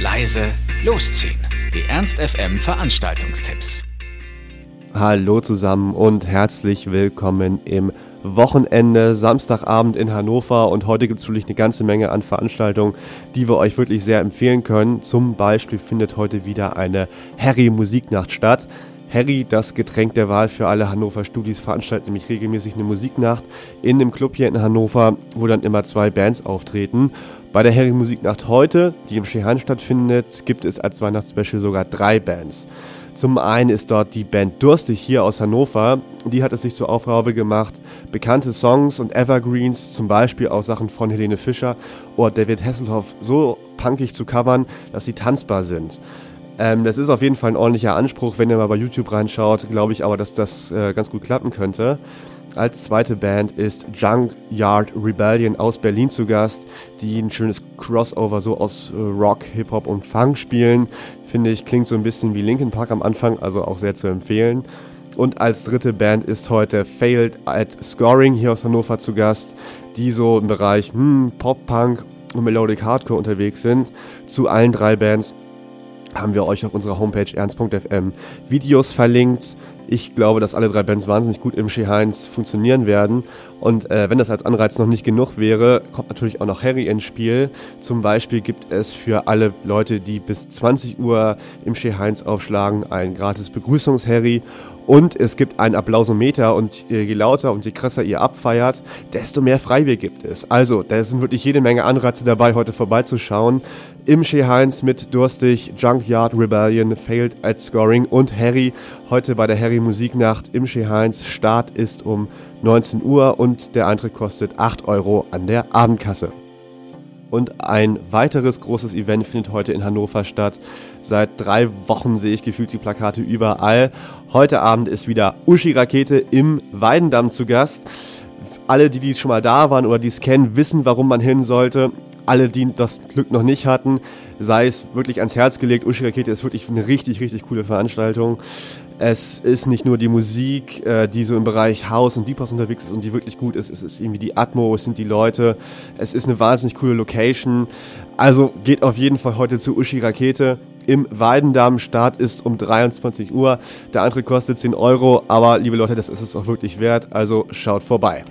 leise, losziehen. Die Ernst FM Veranstaltungstipps. Hallo zusammen und herzlich willkommen im Wochenende, Samstagabend in Hannover und heute gibt es natürlich eine ganze Menge an Veranstaltungen, die wir euch wirklich sehr empfehlen können. Zum Beispiel findet heute wieder eine Harry Musiknacht statt. Harry, das Getränk der Wahl für alle Hannover Studis, veranstaltet nämlich regelmäßig eine Musiknacht in einem Club hier in Hannover, wo dann immer zwei Bands auftreten. Bei der Harry Musiknacht heute, die im Schehan stattfindet, gibt es als Weihnachtsspecial sogar drei Bands. Zum einen ist dort die Band Durstig hier aus Hannover. Die hat es sich zur Aufgabe gemacht, bekannte Songs und Evergreens, zum Beispiel auch Sachen von Helene Fischer oder David Hasselhoff, so punkig zu covern, dass sie tanzbar sind. Ähm, das ist auf jeden Fall ein ordentlicher Anspruch. Wenn ihr mal bei YouTube reinschaut, glaube ich aber, dass das äh, ganz gut klappen könnte. Als zweite Band ist Junkyard Rebellion aus Berlin zu Gast, die ein schönes Crossover so aus äh, Rock, Hip-Hop und Funk spielen. Finde ich, klingt so ein bisschen wie Linkin Park am Anfang, also auch sehr zu empfehlen. Und als dritte Band ist heute Failed at Scoring hier aus Hannover zu Gast, die so im Bereich hm, Pop-Punk und Melodic Hardcore unterwegs sind. Zu allen drei Bands haben wir euch auf unserer Homepage ernst.fm Videos verlinkt. Ich glaube, dass alle drei Bands wahnsinnig gut im Heinz funktionieren werden. Und äh, wenn das als Anreiz noch nicht genug wäre, kommt natürlich auch noch Harry ins Spiel. Zum Beispiel gibt es für alle Leute, die bis 20 Uhr im Heinz aufschlagen, ein gratis Begrüßungs-Harry. Und es gibt einen Applausometer und je lauter und je krasser ihr abfeiert, desto mehr Freibier gibt es. Also, da sind wirklich jede Menge Anreize dabei, heute vorbeizuschauen. Im Heinz mit Durstig, Junkyard Rebellion, Failed at Scoring und Harry. Heute bei der Harry Musiknacht im Heinz. Start ist um 19 Uhr und der Eintritt kostet 8 Euro an der Abendkasse. Und ein weiteres großes Event findet heute in Hannover statt. Seit drei Wochen sehe ich gefühlt die Plakate überall. Heute Abend ist wieder Uschi Rakete im Weidendamm zu Gast. Alle, die, die schon mal da waren oder die es kennen, wissen, warum man hin sollte. Alle, die das Glück noch nicht hatten, sei es wirklich ans Herz gelegt. Uschi Rakete ist wirklich eine richtig, richtig coole Veranstaltung. Es ist nicht nur die Musik, äh, die so im Bereich House und Deep House unterwegs ist und die wirklich gut ist. Es ist irgendwie die Atmo, es sind die Leute. Es ist eine wahnsinnig coole Location. Also geht auf jeden Fall heute zu Uschi Rakete im Weidendamm. Start ist um 23 Uhr. Der Eintritt kostet 10 Euro, aber liebe Leute, das ist es auch wirklich wert. Also schaut vorbei.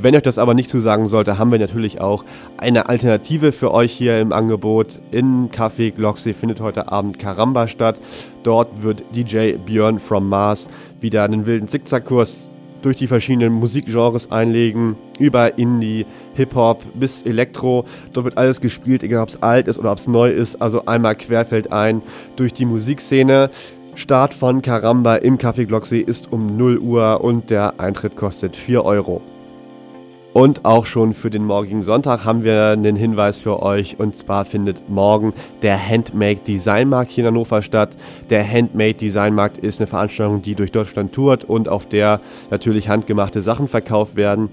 Wenn euch das aber nicht zusagen sollte, haben wir natürlich auch eine Alternative für euch hier im Angebot. In Café Glocksee findet heute Abend Karamba statt. Dort wird DJ Björn from Mars wieder einen wilden Zickzackkurs durch die verschiedenen Musikgenres einlegen, über Indie, Hip-Hop bis Elektro. Dort wird alles gespielt, egal ob es alt ist oder ob es neu ist. Also einmal querfeld ein durch die Musikszene. Start von Karamba im Café Glocksee ist um 0 Uhr und der Eintritt kostet 4 Euro. Und auch schon für den morgigen Sonntag haben wir einen Hinweis für euch. Und zwar findet morgen der Handmade Design Markt hier in Hannover statt. Der Handmade Design Markt ist eine Veranstaltung, die durch Deutschland tourt und auf der natürlich handgemachte Sachen verkauft werden.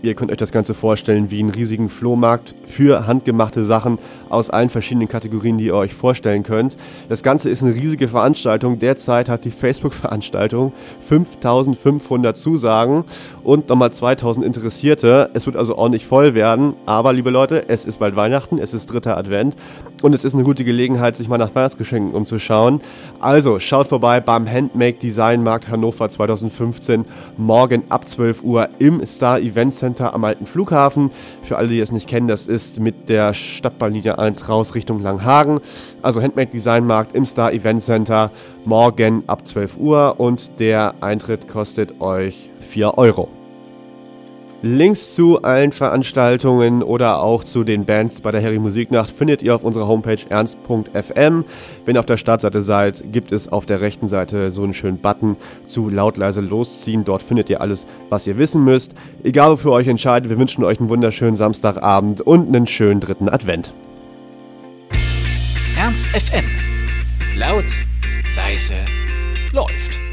Ihr könnt euch das Ganze vorstellen wie einen riesigen Flohmarkt für handgemachte Sachen aus allen verschiedenen Kategorien, die ihr euch vorstellen könnt. Das Ganze ist eine riesige Veranstaltung. Derzeit hat die Facebook-Veranstaltung 5500 Zusagen und nochmal 2000 Interessierte. Es wird also ordentlich voll werden. Aber, liebe Leute, es ist bald Weihnachten, es ist dritter Advent und es ist eine gute Gelegenheit, sich mal nach Weihnachtsgeschenken umzuschauen. Also, schaut vorbei beim Handmake Design Markt Hannover 2015 morgen ab 12 Uhr im Star Event Center Center am alten Flughafen. Für alle, die es nicht kennen, das ist mit der Stadtbahnlinie 1 raus Richtung Langhagen. Also Handmade Design Markt im Star Event Center morgen ab 12 Uhr und der Eintritt kostet euch 4 Euro. Links zu allen Veranstaltungen oder auch zu den Bands bei der Harry Musiknacht findet ihr auf unserer Homepage ernst.fm. Wenn ihr auf der Startseite seid, gibt es auf der rechten Seite so einen schönen Button zu laut leise losziehen. Dort findet ihr alles, was ihr wissen müsst. Egal wofür euch entscheidet, wir wünschen euch einen wunderschönen Samstagabend und einen schönen dritten Advent. Ernst FM. Laut, leise, läuft.